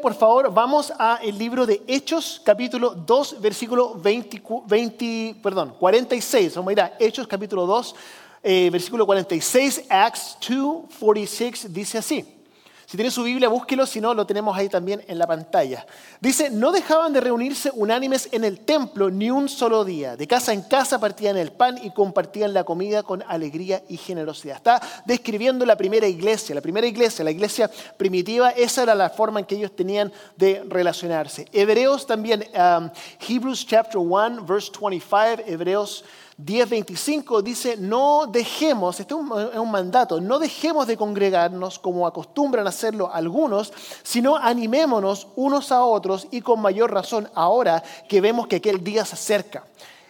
Por favor, vamos al libro de Hechos, capítulo 2, versículo 20, perdón, 46. Vamos a ir a Hechos, capítulo 2, eh, versículo 46. Acts 2, 46 dice así. Si tiene su Biblia, búsquelo, si no, lo tenemos ahí también en la pantalla. Dice, no dejaban de reunirse unánimes en el templo ni un solo día. De casa en casa partían el pan y compartían la comida con alegría y generosidad. Está describiendo la primera iglesia. La primera iglesia, la iglesia primitiva, esa era la forma en que ellos tenían de relacionarse. Hebreos también, um, Hebrews chapter 1, verse 25, Hebreos 10.25 dice, no dejemos, este es un mandato, no dejemos de congregarnos como acostumbran hacerlo algunos, sino animémonos unos a otros y con mayor razón ahora que vemos que aquel día se acerca.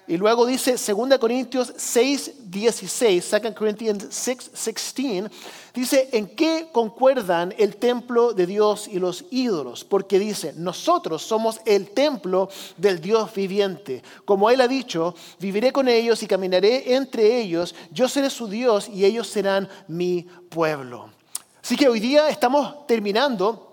Y luego dice 2 Corintios 6, 16, 2 Corinthians 6, 16, dice, ¿en qué concuerdan el templo de Dios y los ídolos? Porque dice, nosotros somos el templo del Dios viviente. Como Él ha dicho, viviré con ellos y caminaré entre ellos, yo seré su Dios y ellos serán mi pueblo. Así que hoy día estamos terminando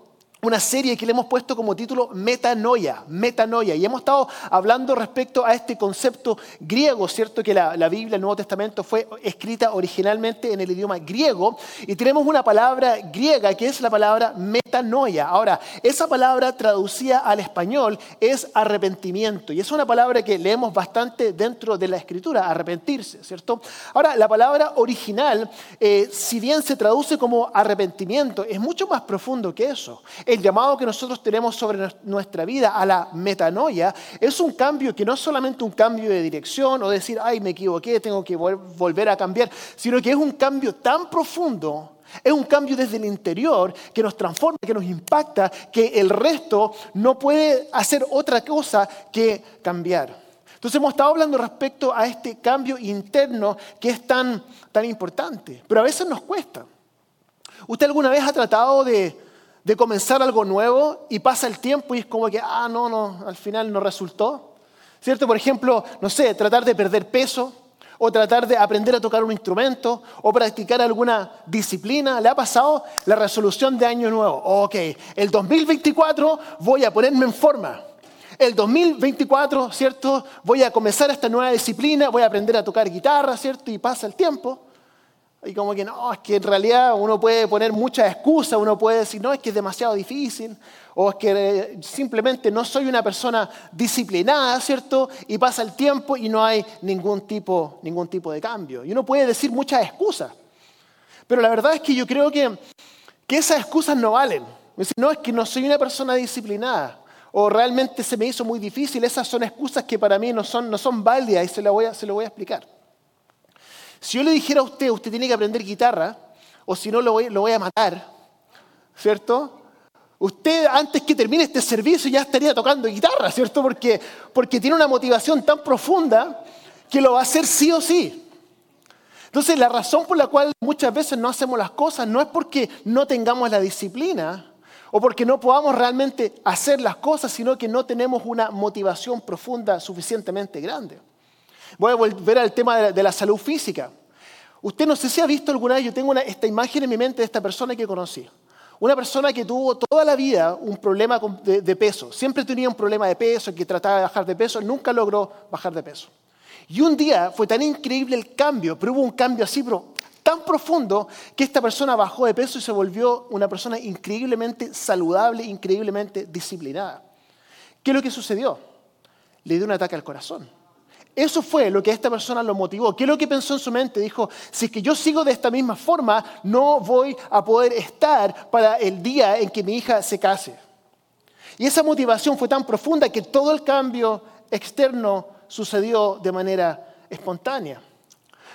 una serie que le hemos puesto como título Metanoia, Metanoia. Y hemos estado hablando respecto a este concepto griego, ¿cierto? Que la, la, Biblia, el Nuevo Testamento, fue escrita originalmente en el idioma griego. Y tenemos una palabra griega que es la palabra metanoia. Ahora, esa palabra traducida al español es arrepentimiento. Y es una palabra que leemos bastante dentro de la escritura, arrepentirse, ¿cierto? Ahora, la palabra original, eh, si bien se traduce como arrepentimiento, es mucho más profundo que eso el llamado que nosotros tenemos sobre nuestra vida a la metanoia es un cambio que no es solamente un cambio de dirección o decir, ay, me equivoqué, tengo que volver a cambiar, sino que es un cambio tan profundo es un cambio desde el interior que nos transforma, que nos impacta, que el resto no puede hacer otra cosa que cambiar. Entonces hemos estado hablando respecto a este cambio interno que es tan, tan importante, pero a veces nos cuesta. ¿Usted alguna vez ha tratado de de comenzar algo nuevo y pasa el tiempo y es como que, ah, no, no, al final no resultó. ¿Cierto? Por ejemplo, no sé, tratar de perder peso o tratar de aprender a tocar un instrumento o practicar alguna disciplina. ¿Le ha pasado la resolución de año nuevo? Ok, el 2024 voy a ponerme en forma. El 2024, ¿cierto? Voy a comenzar esta nueva disciplina, voy a aprender a tocar guitarra, ¿cierto? Y pasa el tiempo. Y como que no, es que en realidad uno puede poner muchas excusas, uno puede decir, no, es que es demasiado difícil, o es que eh, simplemente no soy una persona disciplinada, ¿cierto? Y pasa el tiempo y no hay ningún tipo, ningún tipo de cambio. Y uno puede decir muchas excusas, pero la verdad es que yo creo que, que esas excusas no valen. no, es que no soy una persona disciplinada, o realmente se me hizo muy difícil, esas son excusas que para mí no son, no son válidas y se lo voy a, se lo voy a explicar. Si yo le dijera a usted, usted tiene que aprender guitarra, o si no lo voy, a matar, ¿cierto? Usted antes que termine este servicio ya estaría tocando guitarra, ¿cierto? Porque, porque tiene una motivación tan profunda que lo va a hacer sí o sí. Entonces la razón por la cual muchas veces no hacemos las cosas no es porque no tengamos la disciplina o porque no podamos realmente hacer las cosas, sino que no tenemos una motivación profunda suficientemente grande. Voy a volver al tema de la, salud física. Usted no sé si ha visto alguna vez, yo tengo esta imagen en mi mente de esta persona que conocí. Una persona que tuvo toda la vida un problema de, peso. Siempre tenía un problema de peso, que trataba de bajar de peso, nunca logró bajar de peso. Y un día fue tan increíble el cambio, pero hubo un cambio así, pero tan profundo, que esta persona bajó de peso y se volvió una persona increíblemente saludable, increíblemente disciplinada. ¿Qué es lo que sucedió? Le dio un ataque al corazón. Eso fue lo que a esta persona lo motivó. ¿Qué es lo que pensó en su mente? Dijo, si es que yo sigo de esta misma forma, no voy a poder estar para el día en que mi hija se case. Y esa motivación fue tan profunda que todo el cambio externo sucedió de manera espontánea.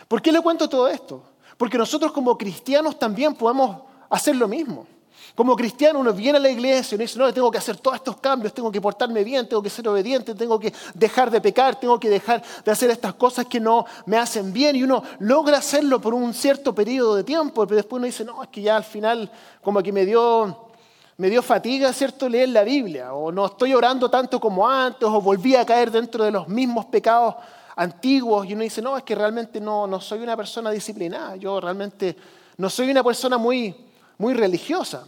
¿Por qué le cuento todo esto? Porque nosotros como cristianos también podemos hacer lo mismo. Como cristiano uno viene a la iglesia y uno dice, no, tengo que hacer todos estos cambios, tengo que portarme bien, tengo que ser obediente, tengo que dejar de pecar, tengo que dejar de hacer estas cosas que no me hacen bien. Y uno logra hacerlo por un cierto periodo de tiempo, pero después uno dice, no, es que ya al final como que me dio, me dio fatiga, ¿cierto?, leer la Biblia, o no estoy orando tanto como antes, o volví a caer dentro de los mismos pecados antiguos. Y uno dice, no, es que realmente no, no soy una persona disciplinada, yo realmente no soy una persona muy, muy religiosa.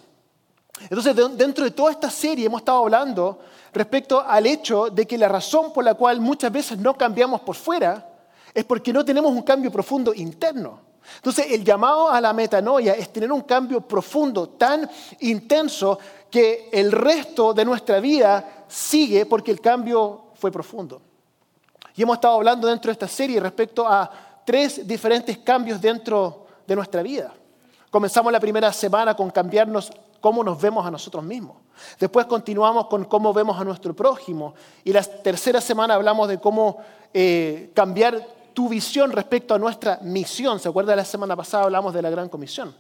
Entonces, dentro de toda esta serie hemos estado hablando respecto al hecho de que la razón por la cual muchas veces no cambiamos por fuera es porque no tenemos un cambio profundo interno. Entonces, el llamado a la metanoia es tener un cambio profundo, tan intenso, que el resto de nuestra vida sigue porque el cambio fue profundo. Y hemos estado hablando dentro de esta serie respecto a tres diferentes cambios dentro de nuestra vida. Comenzamos la primera semana con cambiarnos cómo nos vemos a nosotros mismos. Después continuamos con cómo vemos a nuestro prójimo. Y la tercera semana hablamos de cómo eh, cambiar tu visión respecto a nuestra misión. ¿Se acuerda? La semana pasada hablamos de la gran comisión.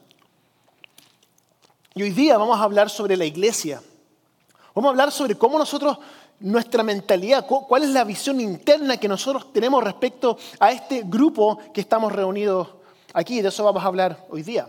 Y hoy día vamos a hablar sobre la iglesia. Vamos a hablar sobre cómo nosotros, nuestra mentalidad, cuál es la visión interna que nosotros tenemos respecto a este grupo que estamos reunidos aquí. De eso vamos a hablar hoy día.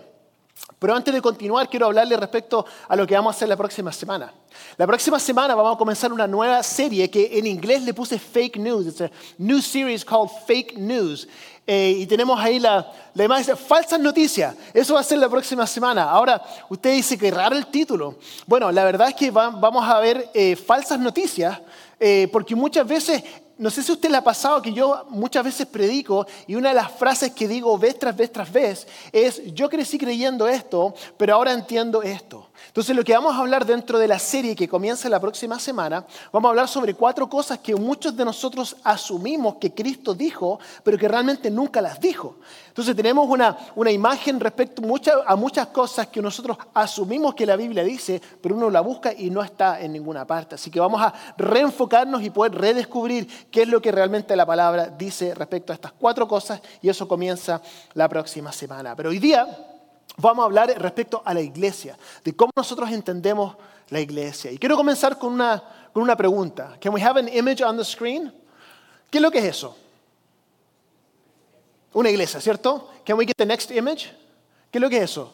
Pero antes de continuar, quiero hablarle respecto a lo que vamos a hacer la próxima semana. La próxima semana vamos a comenzar una nueva serie que en inglés le puse fake news. It's a new series called Fake News. Eh, y tenemos ahí la, la imagen, falsas noticias. Eso va a ser la próxima semana. Ahora, usted dice que raro el título. Bueno, la verdad es que vamos a ver eh, falsas noticias, eh, porque muchas veces no sé si usted le ha pasado que yo muchas veces predico y una de las frases que digo vez tras vez tras vez es, yo crecí creyendo esto, pero ahora entiendo esto. Entonces lo que vamos a hablar dentro de la serie que comienza la próxima semana, vamos a hablar sobre cuatro cosas que muchos de nosotros asumimos que Cristo dijo, pero que realmente nunca las dijo. Entonces tenemos una, una imagen respecto a muchas cosas que nosotros asumimos que la Biblia dice, pero uno la busca y no está en ninguna parte. Así que vamos a reenfocarnos y poder redescubrir qué es lo que realmente la palabra dice respecto a estas cuatro cosas y eso comienza la próxima semana. Pero hoy día vamos a hablar respecto a la iglesia, de cómo nosotros entendemos la iglesia. Y quiero comenzar con una, con una pregunta. Can we have an image on the screen? ¿Qué es lo que es eso? Una iglesia, ¿cierto? Can we get the next image? ¿Qué es lo que es eso?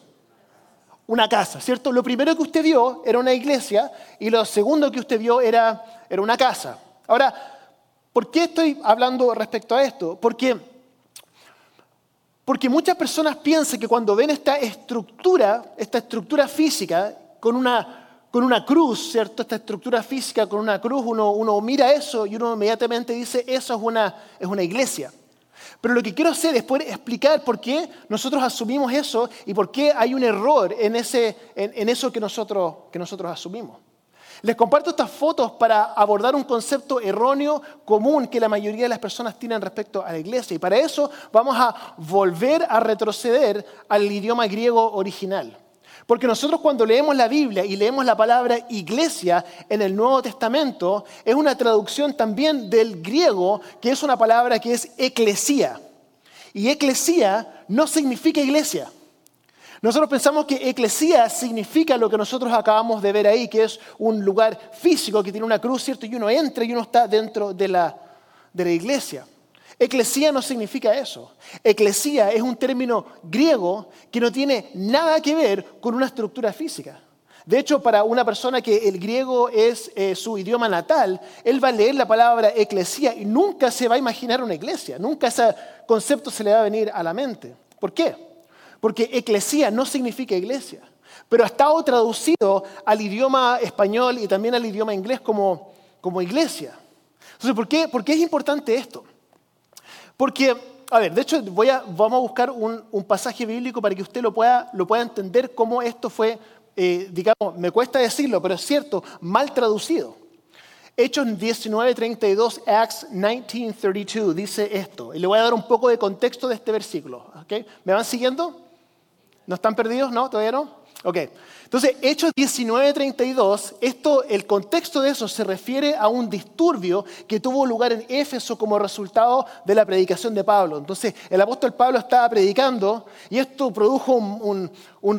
Una casa, ¿cierto? Lo primero que usted vio era una iglesia y lo segundo que usted vio era, era una casa. Ahora, ¿por qué estoy hablando respecto a esto? Porque, porque muchas personas piensan que cuando ven esta estructura, esta estructura física, con una, con una cruz, ¿cierto? Esta estructura física con una cruz, uno, uno mira eso y uno inmediatamente dice, eso es una, es una iglesia. Pero lo que quiero hacer es explicar por qué nosotros asumimos eso y por qué hay un error en, ese, en, eso que nosotros, que nosotros asumimos. Les comparto estas fotos para abordar un concepto erróneo común que la mayoría de las personas tienen respecto a la iglesia. Y para eso vamos a volver a retroceder al idioma griego original. Porque nosotros cuando leemos la Biblia y leemos la palabra iglesia en el Nuevo Testamento, es una traducción también del griego, que es una palabra que es eclesía. Y eclesía no significa iglesia. Nosotros pensamos que eclesía significa lo que nosotros acabamos de ver ahí, que es un lugar físico que tiene una cruz, ¿cierto? Y uno entra y uno está dentro de la, de la iglesia. Eclesía no significa eso. Eclesía es un término griego que no tiene nada que ver con una estructura física. De hecho, para una persona que el griego es eh, su idioma natal, él va a leer la palabra eclesía y nunca se va a imaginar una iglesia, nunca ese concepto se le va a venir a la mente. ¿Por qué? Porque eclesía no significa iglesia, pero ha estado traducido al idioma español y también al idioma inglés como, como iglesia. Entonces, ¿por qué, ¿por qué es importante esto? Porque, a ver, de hecho voy a, vamos a buscar un, pasaje bíblico para que usted lo pueda, lo pueda entender cómo esto fue, eh, digamos, me cuesta decirlo, pero es cierto, mal traducido. Hechos 19:32, Acts 19:32 dice esto. Y le voy a dar un poco de contexto de este versículo. ¿okay? ¿Me van siguiendo? ¿No están perdidos? ¿No? ¿Todavía no? Ok. Entonces, Hechos 19:32, esto, el contexto de eso se refiere a un disturbio que tuvo lugar en Éfeso como resultado de la predicación de Pablo. Entonces, el apóstol Pablo estaba predicando y esto produjo un,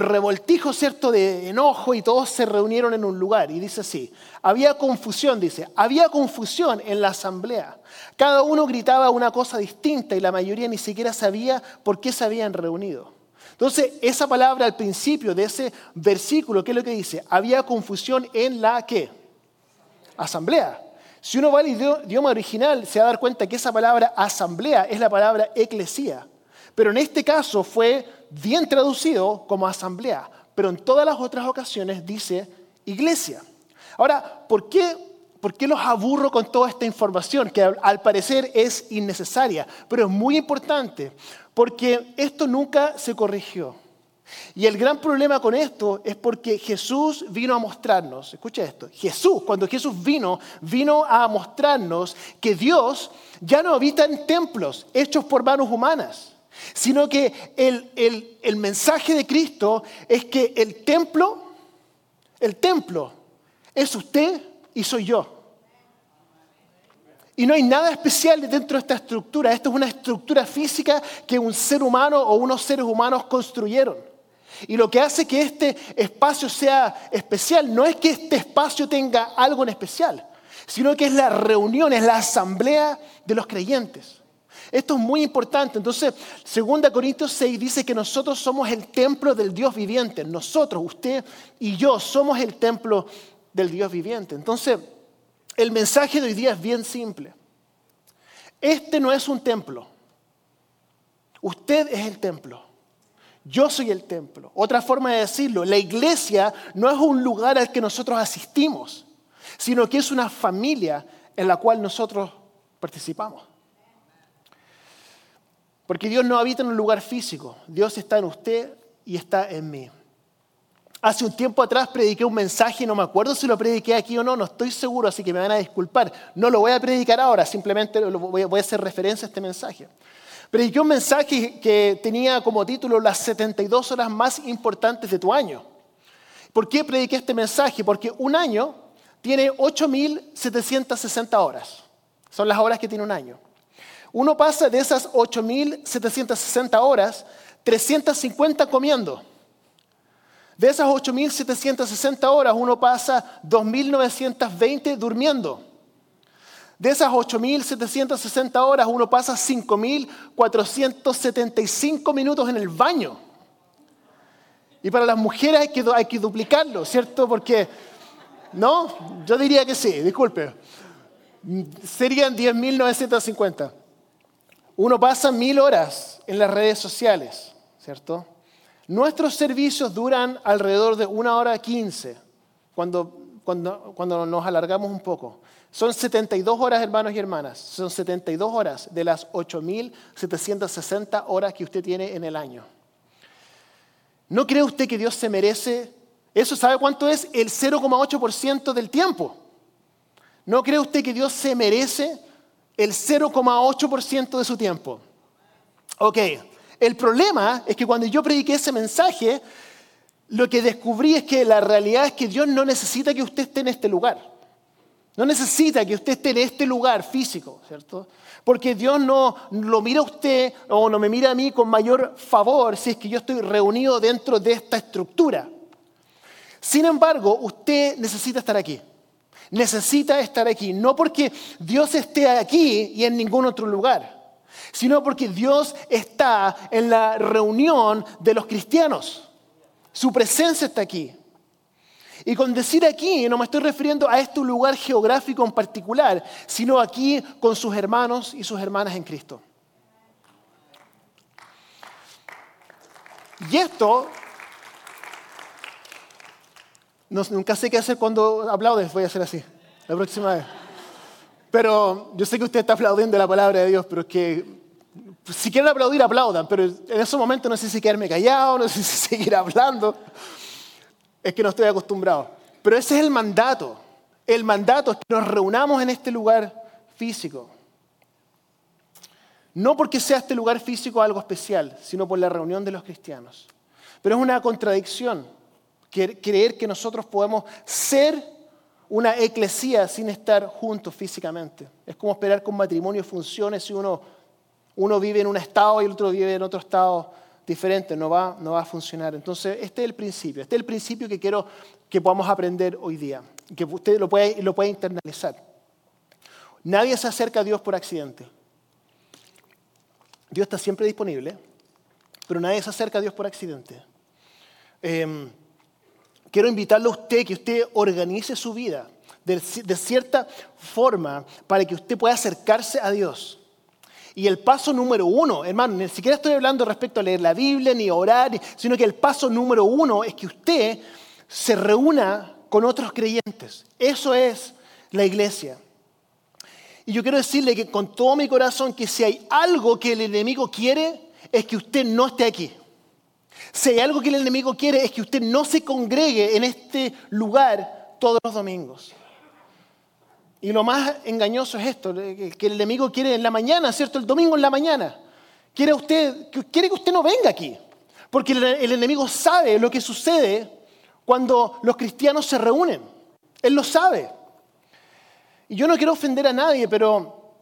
revoltijo, ¿cierto?, de enojo y todos se reunieron en un lugar. Y dice así, había confusión, dice, había confusión en la asamblea. Cada uno gritaba una cosa distinta y la mayoría ni siquiera sabía por qué se habían reunido. Entonces, esa palabra al principio de ese versículo, ¿qué es lo que dice? Había confusión en la ¿qué? Asamblea. Si uno va al idioma original, se va a dar cuenta que esa palabra asamblea es la palabra eclesía. Pero en este caso fue bien traducido como asamblea. Pero en todas las otras ocasiones dice iglesia. Ahora, ¿por qué, ¿por qué los aburro con toda esta información que al parecer es innecesaria? Pero es muy importante porque esto nunca se corrigió. Y el gran problema con esto es porque Jesús vino a mostrarnos, escucha esto, Jesús, cuando Jesús vino, vino a mostrarnos que Dios ya no habita en templos hechos por manos humanas, sino que el, el mensaje de Cristo es que el templo, el templo es usted y soy yo. Y no hay nada especial dentro de esta estructura. Esto es una estructura física que un ser humano o unos seres humanos construyeron. Y lo que hace que este espacio sea especial no es que este espacio tenga algo en especial, sino que es la reunión, es la asamblea de los creyentes. Esto es muy importante. Entonces, 2 Corintios 6 dice que nosotros somos el templo del Dios viviente. Nosotros, usted y yo, somos el templo del Dios viviente. Entonces, el mensaje de hoy día es bien simple. Este no es un templo. Usted es el templo. Yo soy el templo. Otra forma de decirlo, la iglesia no es un lugar al que nosotros asistimos, sino que es una familia en la cual nosotros participamos. Porque Dios no habita en un lugar físico, Dios está en usted y está en mí. Hace un tiempo atrás prediqué un mensaje, no me acuerdo si lo prediqué aquí o no, no estoy seguro, así que me van a disculpar. No lo voy a predicar ahora, simplemente voy a hacer referencia a este mensaje. Prediqué un mensaje que tenía como título las 72 horas más importantes de tu año. ¿Por qué prediqué este mensaje? Porque un año tiene 8.760 horas. Son las horas que tiene un año. Uno pasa de esas 8.760 horas 350 comiendo. De esas 8.760 horas uno pasa 2.920 durmiendo. De esas 8.760 horas uno pasa 5.475 minutos en el baño. Y para las mujeres hay que, duplicarlo, ¿cierto? Porque, no, yo diría que sí, disculpe. Serían 10.950. Uno pasa mil horas en las redes sociales, ¿cierto? Nuestros servicios duran alrededor de una hora quince, cuando, cuando, cuando nos alargamos un poco. Son 72 horas, hermanos y hermanas. Son 72 horas de las 8.760 horas que usted tiene en el año. ¿No cree usted que Dios se merece? ¿Eso sabe cuánto es? El 0,8% del tiempo. ¿No cree usted que Dios se merece el 0,8% de su tiempo? Ok, el problema es que cuando yo prediqué ese mensaje, lo que descubrí es que la realidad es que Dios no necesita que usted esté en este lugar. No necesita que usted esté en este lugar físico, ¿cierto? Porque Dios no lo mira a usted o no me mira a mí con mayor favor si es que yo estoy reunido dentro de esta estructura. Sin embargo, usted necesita estar aquí. Necesita estar aquí. No porque Dios esté aquí y en ningún otro lugar sino porque Dios está en la reunión de los cristianos. Su presencia está aquí. Y con decir aquí no me estoy refiriendo a este lugar geográfico en particular, sino aquí con sus hermanos y sus hermanas en Cristo. Y esto, nunca sé qué hacer cuando aplaudes, voy a hacer así, la próxima vez. Pero yo sé que usted está aplaudiendo la palabra de Dios, pero es que si quieren aplaudir, aplaudan, pero en ese momento no sé si quedarme callado, no sé si seguir hablando. Es que no estoy acostumbrado. Pero ese es el mandato. El mandato es que nos reunamos en este lugar físico. No porque sea este lugar físico algo especial, sino por la reunión de los cristianos. Pero es una contradicción creer que nosotros podemos ser una eclesía sin estar juntos físicamente. Es como esperar que un matrimonio funcione si uno uno vive en un estado y el otro vive en otro estado diferente, no va, no va a funcionar. Entonces, este es el principio, este es el principio que quiero que podamos aprender hoy día, que usted lo pueda, lo puede internalizar. Nadie se acerca a Dios por accidente. Dios está siempre disponible, pero nadie se acerca a Dios por accidente. Em, quiero invitarlo a usted que usted organice su vida de cierta forma para que usted pueda acercarse a Dios. Y el paso número uno, hermano, ni siquiera estoy hablando respecto a leer la Biblia ni orar, sino que el paso número uno es que usted se reúna con otros creyentes. Eso es la iglesia. Y yo quiero decirle que con todo mi corazón que si hay algo que el enemigo quiere es que usted no esté aquí. Si hay algo que el enemigo quiere es que usted no se congregue en este lugar todos los domingos. Y lo más engañoso es esto, que el enemigo quiere en la mañana, ¿cierto? El domingo en la mañana. Quiere, usted, quiere que usted no venga aquí. Porque el enemigo sabe lo que sucede cuando los cristianos se reúnen. Él lo sabe. Y yo no quiero ofender a nadie, pero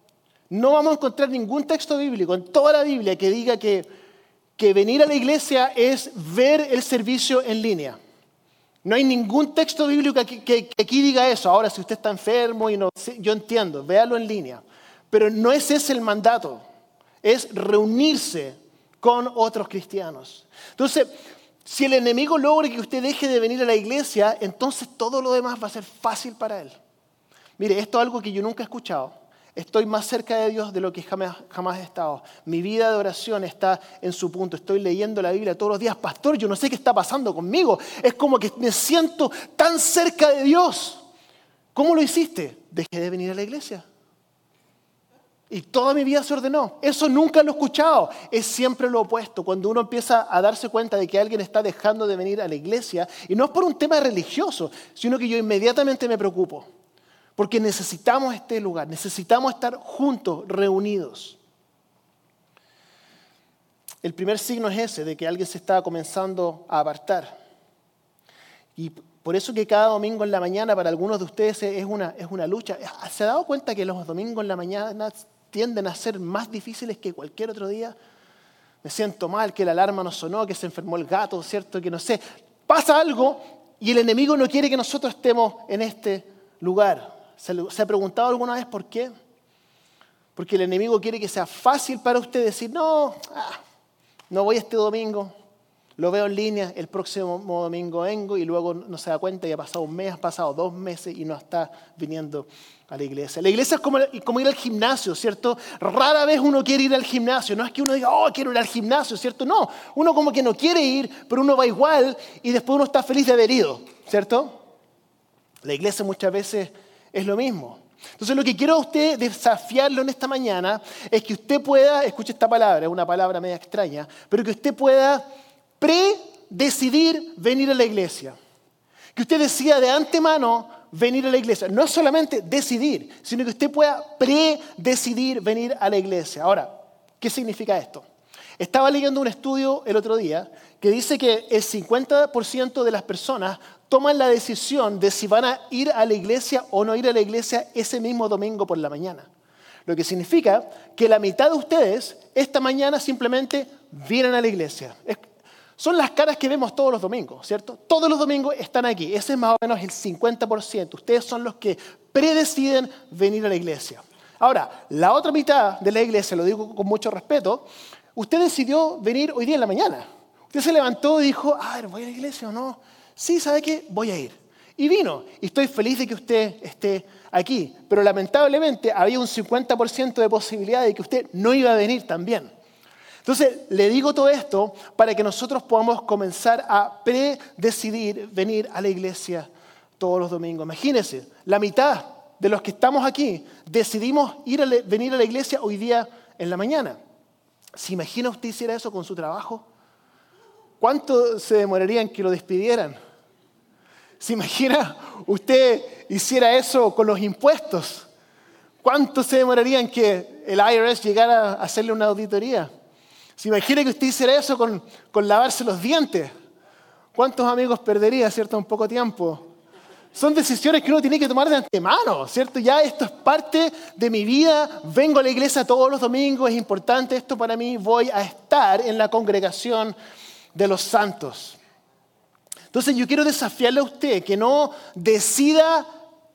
no vamos a encontrar ningún texto bíblico en toda la Biblia que diga que, que venir a la iglesia es ver el servicio en línea. No hay ningún texto bíblico que, aquí diga eso. Ahora, si usted está enfermo y no, yo entiendo, véalo en línea. Pero no es ese el mandato. Es reunirse con otros cristianos. Entonces, si el enemigo logra que usted deje de venir a la iglesia, entonces todo lo demás va a ser fácil para él. Mire, esto es algo que yo nunca he escuchado. Estoy más cerca de Dios de lo que jamás, jamás, he estado. Mi vida de oración está en su punto. Estoy leyendo la Biblia todos los días. Pastor, yo no sé qué está pasando conmigo. Es como que me siento tan cerca de Dios. ¿Cómo lo hiciste? Dejé de venir a la iglesia. Y toda mi vida se ordenó. Eso nunca lo he escuchado. Es siempre lo opuesto. Cuando uno empieza a darse cuenta de que alguien está dejando de venir a la iglesia, y no es por un tema religioso, sino que yo inmediatamente me preocupo. Porque necesitamos este lugar, necesitamos estar juntos, reunidos. El primer signo es ese, de que alguien se está comenzando a apartar. Y por eso que cada domingo en la mañana para algunos de ustedes es una, es una lucha. ¿Se ha dado cuenta que los domingos en la mañana tienden a ser más difíciles que cualquier otro día? Me siento mal, que la alarma no sonó, que se enfermó el gato, ¿cierto? Que no sé. Pasa algo y el enemigo no quiere que nosotros estemos en este lugar. ¿Se, ha preguntado alguna vez por qué? Porque el enemigo quiere que sea fácil para usted decir, no, ah, no voy este domingo, lo veo en línea, el próximo domingo vengo y luego no se da cuenta y ha pasado un mes, ha pasado dos meses y no está viniendo a la iglesia. La iglesia es como, como, ir al gimnasio, ¿cierto? Rara vez uno quiere ir al gimnasio. No es que uno diga, oh, quiero ir al gimnasio, ¿cierto? No, uno como que no quiere ir, pero uno va igual y después uno está feliz de haber ido, ¿cierto? La iglesia muchas veces es lo mismo. Entonces lo que quiero a usted desafiarlo en esta mañana es que usted pueda, escuche esta palabra, es una palabra media extraña, pero que usted pueda predecidir venir a la iglesia. Que usted decida de antemano venir a la iglesia. No solamente decidir, sino que usted pueda predecidir venir a la iglesia. Ahora, ¿qué significa esto? Estaba leyendo un estudio el otro día que dice que el 50% de las personas toman la decisión de si van a ir a la iglesia o no ir a la iglesia ese mismo domingo por la mañana. Lo que significa que la mitad de ustedes esta mañana simplemente vienen a la iglesia. son las caras que vemos todos los domingos, ¿cierto? Todos los domingos están aquí. Ese es más o menos el 50%. Ustedes son los que predeciden venir a la iglesia. Ahora, la otra mitad de la iglesia, lo digo con mucho respeto, usted decidió venir hoy día en la mañana. Usted se levantó y dijo, a ver, ¿voy a la iglesia o no? Sí, ¿sabe qué? Voy a ir. Y vino. Y estoy feliz de que usted esté aquí. Pero lamentablemente había un 50% de posibilidad de que usted no iba a venir también. Entonces, le digo todo esto para que nosotros podamos comenzar a predecidir venir a la iglesia todos los domingos. Imagínense, la mitad de los que estamos aquí decidimos ir a venir a la iglesia hoy día en la mañana. ¿Se imagina usted hiciera eso con su trabajo? ¿Cuánto se demoraría en que lo despidieran? ¿Se imagina usted hiciera eso con los impuestos? ¿Cuánto se demoraría en que el IRS llegara a hacerle una auditoría? ¿Se imagina que usted hiciera eso con, con lavarse los dientes? ¿Cuántos amigos perdería, cierto, en poco tiempo? Son decisiones que uno tiene que tomar de antemano, ¿cierto? Ya esto es parte de mi vida, vengo a la iglesia todos los domingos, es importante esto para mí, voy a estar en la congregación de los santos. Entonces yo quiero desafiarle a usted que no decida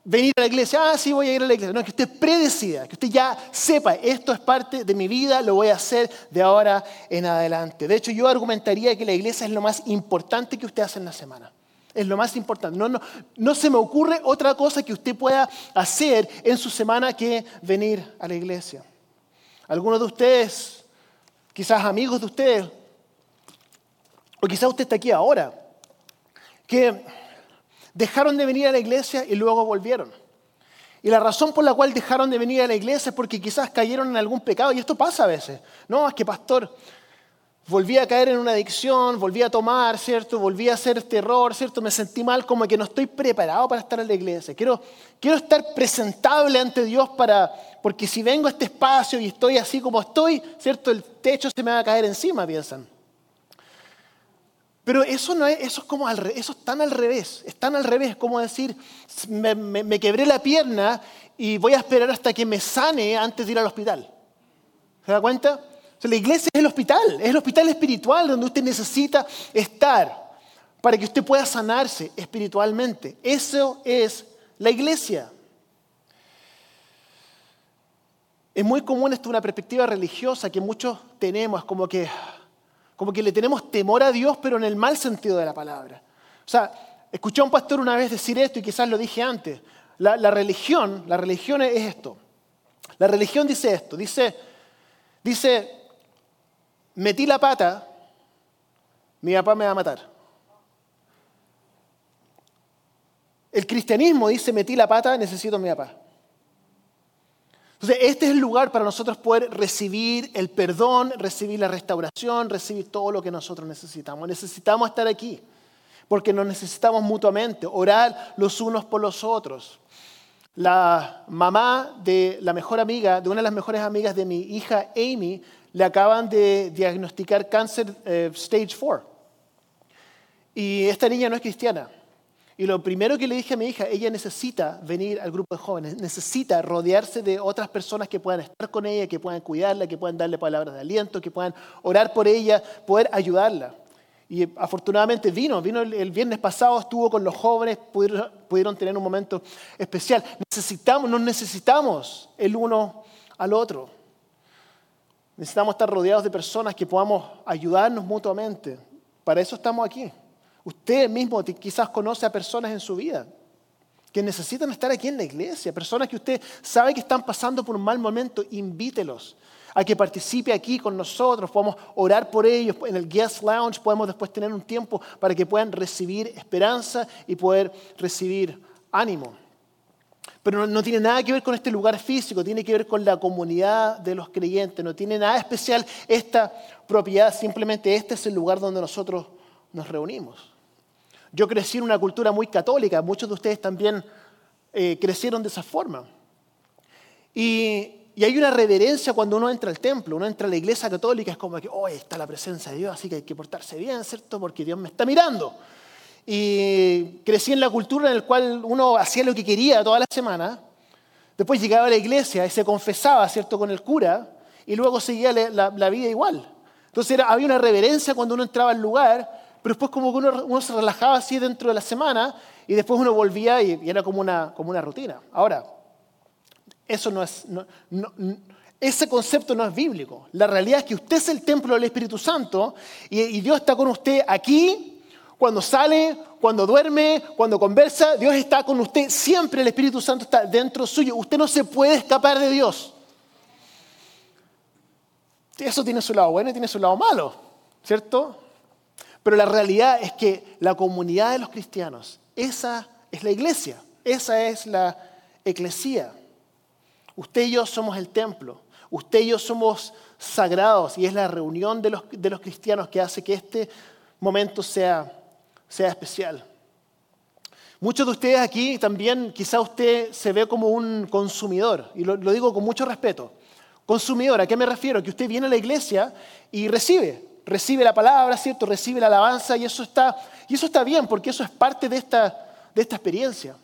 venir a la iglesia, ah, sí voy a ir a la iglesia. No, que usted predecida, que usted ya sepa, esto es parte de mi vida, lo voy a hacer de ahora en adelante. De hecho, yo argumentaría que la iglesia es lo más importante que usted hace en la semana. Es lo más importante. No, no, no se me ocurre otra cosa que usted pueda hacer en su semana que venir a la iglesia. Algunos de ustedes, quizás amigos de ustedes, o quizás usted está aquí ahora, que dejaron de venir a la iglesia y luego volvieron. Y la razón por la cual dejaron de venir a la iglesia es porque quizás cayeron en algún pecado. Y esto pasa a veces. No, es que pastor, volví a caer en una adicción, volví a tomar, ¿cierto? Volví a hacer terror, ¿cierto? Me sentí mal, como que no estoy preparado para estar en la iglesia. Quiero, quiero estar presentable ante Dios para, porque si vengo a este espacio y estoy así como estoy, ¿cierto? El techo se me va a caer encima, piensan. Pero eso, no es, eso, es como al, eso es tan al revés, es tan al revés como decir, me, quebré la pierna y voy a esperar hasta que me sane antes de ir al hospital. ¿Se da cuenta? la iglesia es el hospital, es el hospital espiritual donde usted necesita estar para que usted pueda sanarse espiritualmente. Eso es la iglesia. Es muy común esto una perspectiva religiosa que muchos tenemos, como que, como que le tenemos temor a Dios, pero en el mal sentido de la palabra. O sea, escuché a un pastor una vez decir esto y quizás lo dije antes. La, religión, la religión es esto. La religión dice esto, dice, dice, metí la pata, mi papá me va a matar. El cristianismo dice, metí la pata, necesito mi papá. Entonces, este es el lugar para nosotros poder recibir el perdón, recibir la restauración, recibir todo lo que nosotros necesitamos. Necesitamos estar aquí, porque nos necesitamos mutuamente, orar los unos por los otros. La mamá de la mejor amiga, de una de las mejores amigas de mi hija Amy, le acaban de diagnosticar cáncer eh, stage 4. Y esta niña no es cristiana. Y lo primero que le dije a mi hija, ella necesita venir al grupo de jóvenes, necesita rodearse de otras personas que puedan estar con ella, que puedan cuidarla, que puedan darle palabras de aliento, que puedan orar por ella, poder ayudarla. Y afortunadamente vino, vino el, viernes pasado, estuvo con los jóvenes, pudieron, tener un momento especial. Necesitamos, nos necesitamos el uno al otro. Necesitamos estar rodeados de personas que podamos ayudarnos mutuamente. Para eso estamos aquí. Usted mismo quizás conoce a personas en su vida que necesitan estar aquí en la iglesia, personas que usted sabe que están pasando por un mal momento, invítelos a que participe aquí con nosotros, podemos orar por ellos, en el guest lounge podemos después tener un tiempo para que puedan recibir esperanza y poder recibir ánimo. Pero no, tiene nada que ver con este lugar físico, tiene que ver con la comunidad de los creyentes, no tiene nada especial esta propiedad, simplemente este es el lugar donde nosotros nos reunimos. Yo crecí en una cultura muy católica, muchos de ustedes también eh, crecieron de esa forma. Y, hay una reverencia cuando uno entra al templo, uno entra a la iglesia católica, es como que, oh, está la presencia de Dios, así que hay que portarse bien, ¿cierto? Porque Dios me está mirando y crecí en la cultura en la cual uno hacía lo que quería toda la semana. Después llegaba a la iglesia y se confesaba, ¿cierto?, con el cura y luego seguía la, vida igual. Entonces había una reverencia cuando uno entraba al lugar, pero después como que uno, se relajaba así dentro de la semana y después uno volvía y, era como una, como una rutina. Ahora, eso no es... ese concepto no es bíblico. La realidad es que usted es el templo del Espíritu Santo y Dios está con usted aquí cuando sale, cuando duerme, cuando conversa, Dios está con usted. Siempre el Espíritu Santo está dentro suyo. Usted no se puede escapar de Dios. Eso tiene su lado bueno y tiene su lado malo, ¿cierto? Pero la realidad es que la comunidad de los cristianos, esa es la iglesia, esa es la eclesía. Usted y yo somos el templo, usted y yo somos sagrados y es la reunión de los, de los cristianos que hace que este momento sea sea especial. Muchos de ustedes aquí también, quizá usted se ve como un consumidor, y lo, digo con mucho respeto. Consumidor, ¿a qué me refiero? Que usted viene a la iglesia y recibe, recibe la palabra, ¿cierto? Recibe la alabanza y eso está, y eso está bien porque eso es parte de esta, de esta experiencia.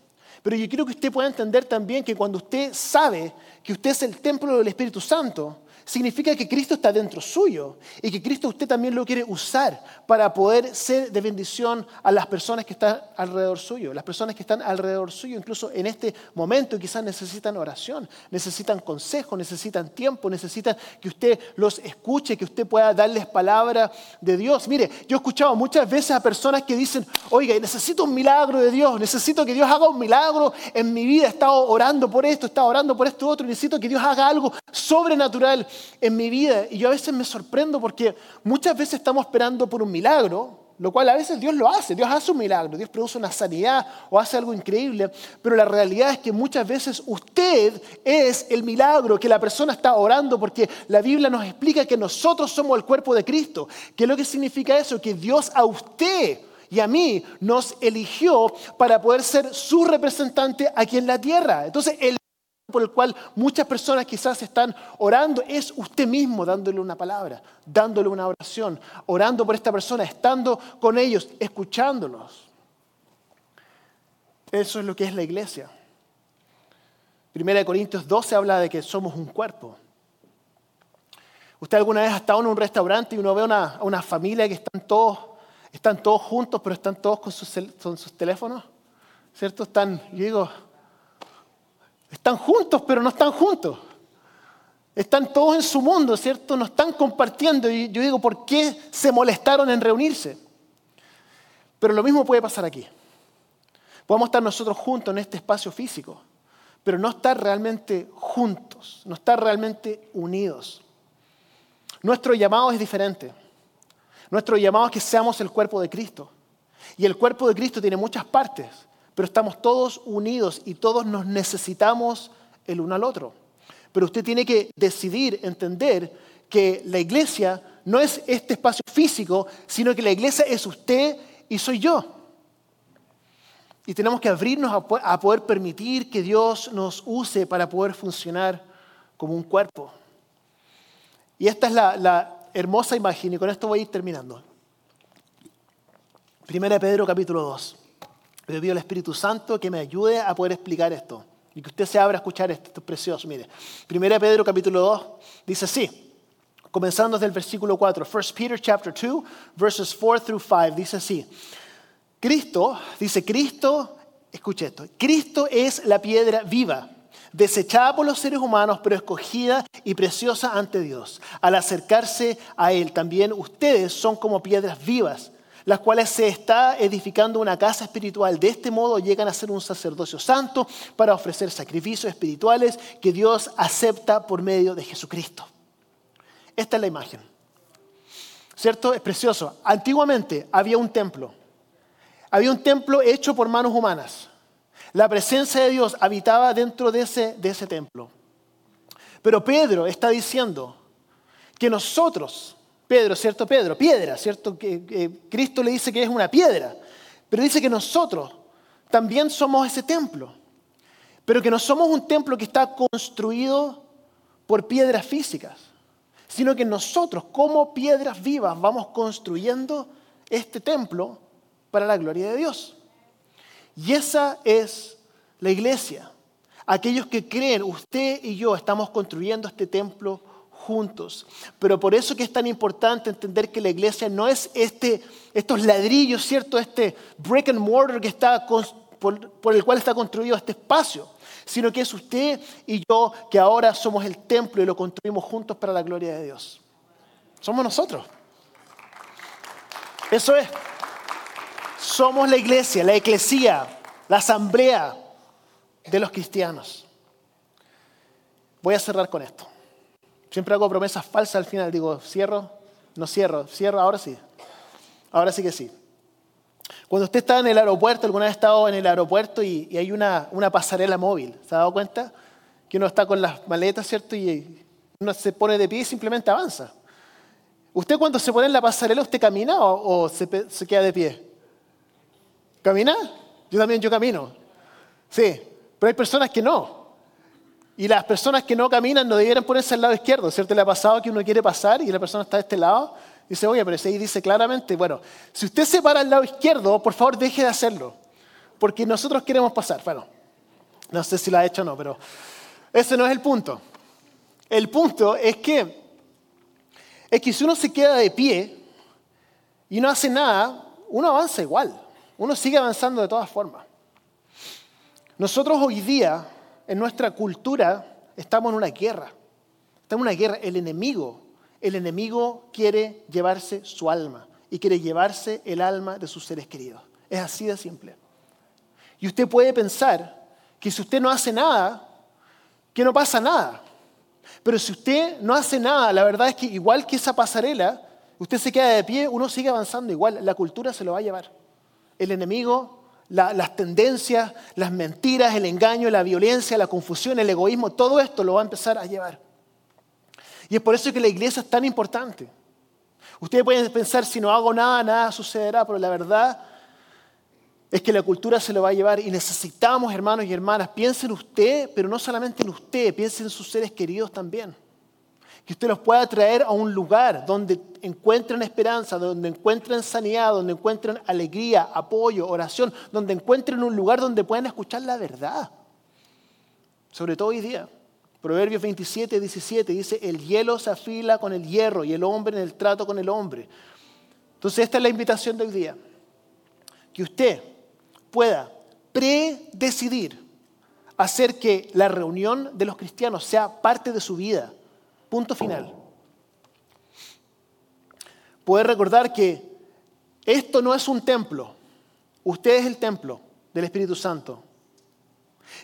Pero yo quiero que usted pueda entender también que cuando usted sabe que usted es el templo del Espíritu Santo, significa que Cristo está dentro suyo y que Cristo usted también lo quiere usar para poder ser de bendición a las personas que están alrededor suyo, las personas que están alrededor suyo, incluso en este momento quizás necesitan oración, necesitan consejo, necesitan tiempo, necesitan que usted los escuche, que usted pueda darles palabra de Dios. Mire, yo he escuchado muchas veces a personas que dicen, oiga, necesito un milagro de Dios, necesito que Dios haga un milagro en mi vida, he estado orando por esto, he estado orando por esto otro, necesito que Dios haga algo sobrenatural en mi vida. Y yo a veces me sorprendo porque muchas veces estamos esperando por un milagro, lo cual a veces Dios lo hace, Dios hace un milagro, Dios produce una sanidad o hace algo increíble, pero la realidad es que muchas veces usted es el milagro que la persona está orando porque la Biblia nos explica que nosotros somos el cuerpo de Cristo. ¿Qué es lo que significa eso? Que Dios a usted y a mí nos eligió para poder ser su representante aquí en la tierra. Entonces, el por el cual muchas personas quizás están orando es usted mismo dándole una palabra, dándole una oración, orando por esta persona, estando con ellos, escuchándolos. Eso es lo que es la iglesia. Primera de Corintios 12 habla de que somos un cuerpo. ¿Usted alguna vez ha estado en un restaurante y uno ve a una familia que están todos, están todos juntos, pero están todos con sus, con sus teléfonos? ¿Cierto? Están, yo digo, están juntos, pero no están juntos. Están todos en su mundo, ¿cierto? No están compartiendo. Y yo digo, ¿por qué se molestaron en reunirse? Pero lo mismo puede pasar aquí. Podemos estar nosotros juntos en este espacio físico, pero no estar realmente juntos, no estar realmente unidos. Nuestro llamado es diferente. Nuestro llamado es que seamos el cuerpo de Cristo. Y el cuerpo de Cristo tiene muchas partes pero estamos todos unidos y todos nos necesitamos el uno al otro. Pero usted tiene que decidir, entender que la iglesia no es este espacio físico, sino que la iglesia es usted y soy yo. Y tenemos que abrirnos a poder permitir que Dios nos use para poder funcionar como un cuerpo. Y esta es la, hermosa imagen, y con esto voy a ir terminando. Primera Pedro capítulo 2. Le pido al Espíritu Santo que me ayude a poder explicar esto. Y que usted se abra a escuchar esto. Esto es precioso. Mire, 1 Pedro capítulo 2 dice así. Comenzando desde el versículo 4. 1 Peter chapter 2, verses 4 through 5. Dice así. Cristo, dice Cristo, escuche esto. Cristo es la piedra viva desechada por los seres humanos, pero escogida y preciosa ante Dios. Al acercarse a Él, también ustedes son como piedras vivas las cuales se está edificando una casa espiritual. De este modo llegan a ser un sacerdocio santo para ofrecer sacrificios espirituales que Dios acepta por medio de Jesucristo. Esta es la imagen. ¿Cierto? Es precioso. Antiguamente había un templo. Había un templo hecho por manos humanas. La presencia de Dios habitaba dentro de ese, de ese templo. Pero Pedro está diciendo que nosotros, Pedro, ¿cierto? Pedro, piedra, ¿cierto? Que, Cristo le dice que es una piedra, pero dice que nosotros también somos ese templo, pero que no somos un templo que está construido por piedras físicas, sino que nosotros como piedras vivas vamos construyendo este templo para la gloria de Dios. Y esa es la iglesia. Aquellos que creen, usted y yo estamos construyendo este templo juntos. Pero por eso que es tan importante entender que la iglesia no es este, estos ladrillos, ¿cierto? Este brick and mortar que está por, el cual está construido este espacio, sino que es usted y yo que ahora somos el templo y lo construimos juntos para la gloria de Dios. Somos nosotros. Eso es. Somos la iglesia, la eclesía, la asamblea de los cristianos. Voy a cerrar con esto. Siempre hago promesas falsas al final. Digo, cierro, no cierro, cierro, ahora sí. Ahora sí que sí. Cuando usted está en el aeropuerto, alguna vez ha estado en el aeropuerto y, hay una, una, pasarela móvil, ¿se ha dado cuenta? Que uno está con las maletas, ¿cierto? Y uno se pone de pie y simplemente avanza. ¿Usted cuando se pone en la pasarela, usted camina o, se, se, queda de pie? ¿Camina? Yo también, yo camino. Sí, pero hay personas que no. Y las personas que no caminan no debieran ponerse al lado izquierdo, ¿cierto? Le ha pasado que uno quiere pasar y la persona está de este lado. Dice, oye, pero ahí dice claramente, bueno, si usted se para al lado izquierdo, por favor deje de hacerlo. Porque nosotros queremos pasar. Bueno, no sé si lo ha hecho o no, pero ese no es el punto. El punto es que, es que si uno se queda de pie y no hace nada, uno avanza igual. Uno sigue avanzando de todas formas. Nosotros hoy día en nuestra cultura estamos en una guerra. Estamos en una guerra. El enemigo, el enemigo quiere llevarse su alma y quiere llevarse el alma de sus seres queridos. Es así de simple. Y usted puede pensar que si usted no hace nada, que no pasa nada. Pero si usted no hace nada, la verdad es que igual que esa pasarela, Usted se queda de pie, uno sigue avanzando igual, la cultura se lo va a llevar. El enemigo, las tendencias, las mentiras, el engaño, la violencia, la confusión, el egoísmo, todo esto lo va a empezar a llevar. Y es por eso que la iglesia es tan importante. Ustedes pueden pensar, si no hago nada, nada sucederá, pero la verdad es que la cultura se lo va a llevar y necesitamos, hermanos y hermanas, piensen en usted, pero no solamente en usted, piensen en sus seres queridos también. Que usted los pueda traer a un lugar donde encuentren esperanza, donde encuentren sanidad, donde encuentren alegría, apoyo, oración, donde encuentren un lugar donde puedan escuchar la verdad. Sobre todo hoy día. Proverbios 27, 17 dice, el hielo se afila con el hierro y el hombre en el trato con el hombre. Entonces esta es la invitación de hoy día. Que usted pueda predecidir hacer que la reunión de los cristianos sea parte de su vida. Punto final. Poder recordar que esto no es un templo, usted es el templo del Espíritu Santo.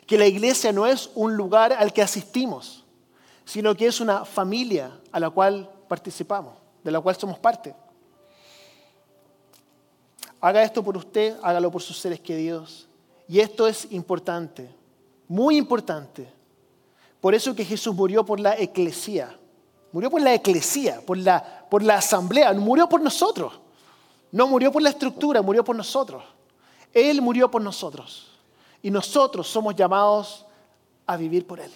Que la iglesia no es un lugar al que asistimos, sino que es una familia a la cual participamos, de la cual somos parte. Haga esto por usted, hágalo por sus seres queridos. Y esto es importante, muy importante. Por eso que Jesús murió por la eclesía. Murió por la eclesía, por la, por la asamblea. Murió por nosotros. No murió por la estructura, murió por nosotros. Él murió por nosotros. Y nosotros somos llamados a vivir por Él.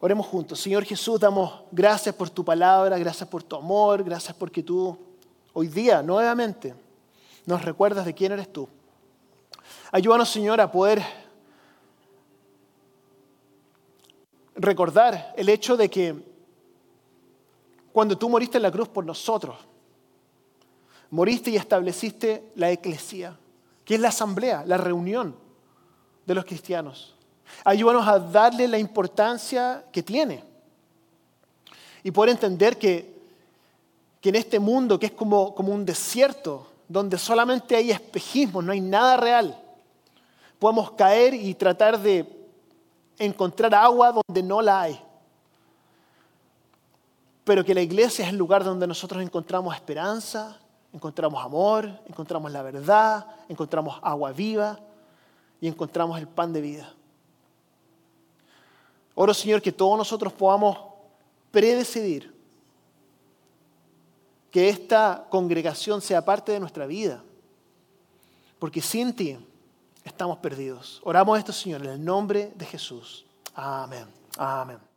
Oremos juntos. Señor Jesús, damos gracias por tu palabra, gracias por tu amor, gracias porque tú hoy día nuevamente nos recuerdas de quién eres tú. Ayúdanos, Señor, a poder recordar el hecho de que cuando tú moriste en la cruz por nosotros, moriste y estableciste la eclesía, que es la asamblea, la reunión de los cristianos. Ayúdanos a darle la importancia que tiene y poder entender que que en este mundo que es como, como un desierto, donde solamente hay espejismo, no hay nada real, podemos caer y tratar de encontrar agua donde no la hay. Pero que la iglesia es el lugar donde nosotros encontramos esperanza, encontramos amor, encontramos la verdad, encontramos agua viva y encontramos el pan de vida. Oro Señor que todos nosotros podamos predecidir que esta congregación sea parte de nuestra vida. Porque sin ti estamos perdidos. Oramos esto, Señor, en el nombre de Jesús. Amén. Amén.